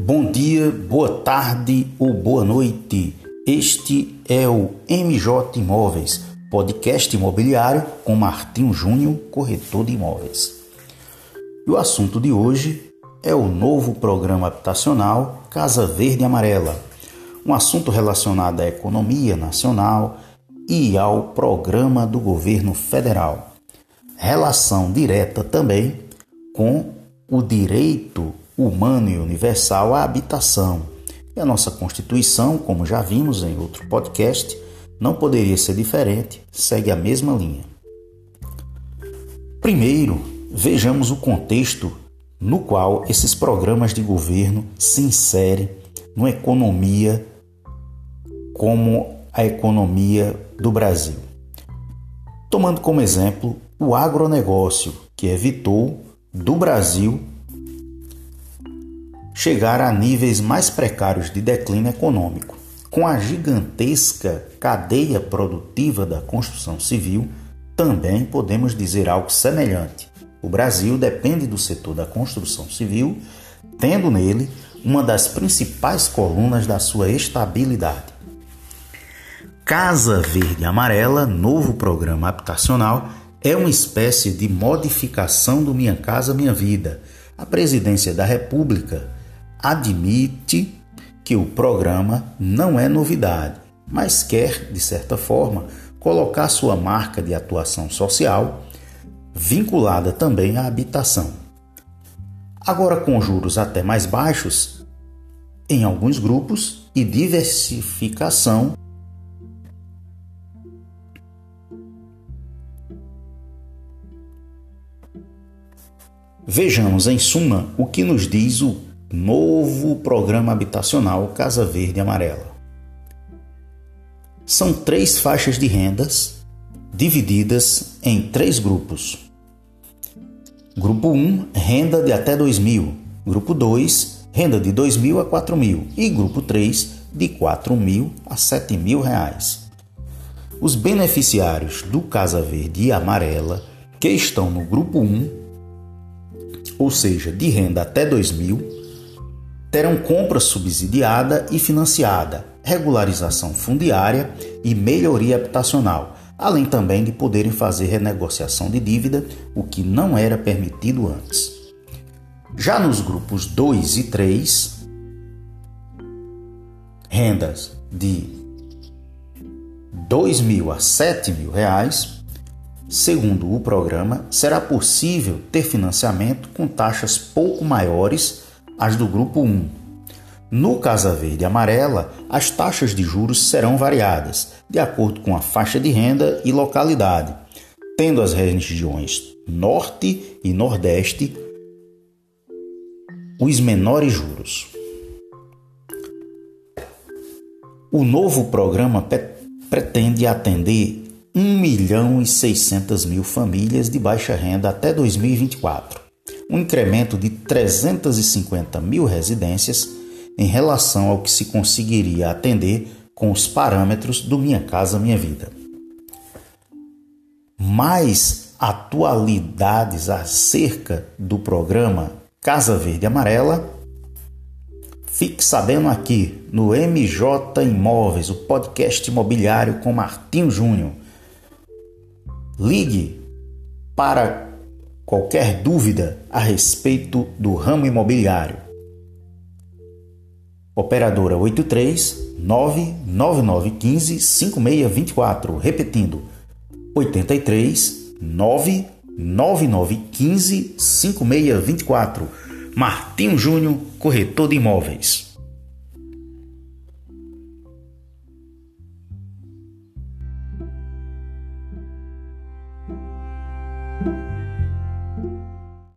Bom dia, boa tarde ou boa noite. Este é o MJ Imóveis, podcast imobiliário com Martinho Júnior, corretor de imóveis. E o assunto de hoje é o novo programa habitacional Casa Verde Amarela, um assunto relacionado à economia nacional e ao programa do governo federal. Relação direta também com o direito humano e universal à habitação. E a nossa Constituição, como já vimos em outro podcast, não poderia ser diferente, segue a mesma linha. Primeiro, vejamos o contexto no qual esses programas de governo se inserem numa economia como a economia do Brasil. Tomando como exemplo o agronegócio, que evitou do Brasil chegar a níveis mais precários de declínio econômico. Com a gigantesca cadeia produtiva da construção civil, também podemos dizer algo semelhante. O Brasil depende do setor da construção civil, tendo nele uma das principais colunas da sua estabilidade. Casa Verde Amarela, novo programa habitacional, é uma espécie de modificação do Minha Casa Minha Vida. A Presidência da República admite que o programa não é novidade, mas quer, de certa forma, colocar sua marca de atuação social vinculada também à habitação. Agora, com juros até mais baixos em alguns grupos e diversificação Vejamos, em suma, o que nos diz o novo programa habitacional Casa Verde Amarela. São três faixas de rendas divididas em três grupos. Grupo 1, renda de até 2 mil. Grupo 2, renda de 2 mil a 4 mil. E grupo 3, de 4 mil a 7 mil reais. Os beneficiários do Casa Verde e Amarela que estão no grupo 1, ou seja, de renda até 2 mil, terão compra subsidiada e financiada, regularização fundiária e melhoria habitacional, além também de poderem fazer renegociação de dívida, o que não era permitido antes. Já nos grupos 2 e 3, rendas de R$ 2 mil a 7 mil reais, segundo o programa, será possível ter financiamento com taxas pouco maiores as do grupo 1. No Casa Verde e Amarela, as taxas de juros serão variadas, de acordo com a faixa de renda e localidade, tendo as regiões Norte e Nordeste os menores juros. O novo programa pretende atender 1 milhão e 600 mil famílias de baixa renda até 2024 um incremento de 350 mil residências em relação ao que se conseguiria atender com os parâmetros do Minha Casa Minha Vida. Mais atualidades acerca do programa Casa Verde Amarela, fique sabendo aqui no MJ Imóveis, o podcast imobiliário com Martinho Júnior. Ligue para qualquer dúvida a respeito do ramo imobiliário. Operadora 83 99915 5624, repetindo 83 99915 5624. Martinho Júnior, corretor de imóveis.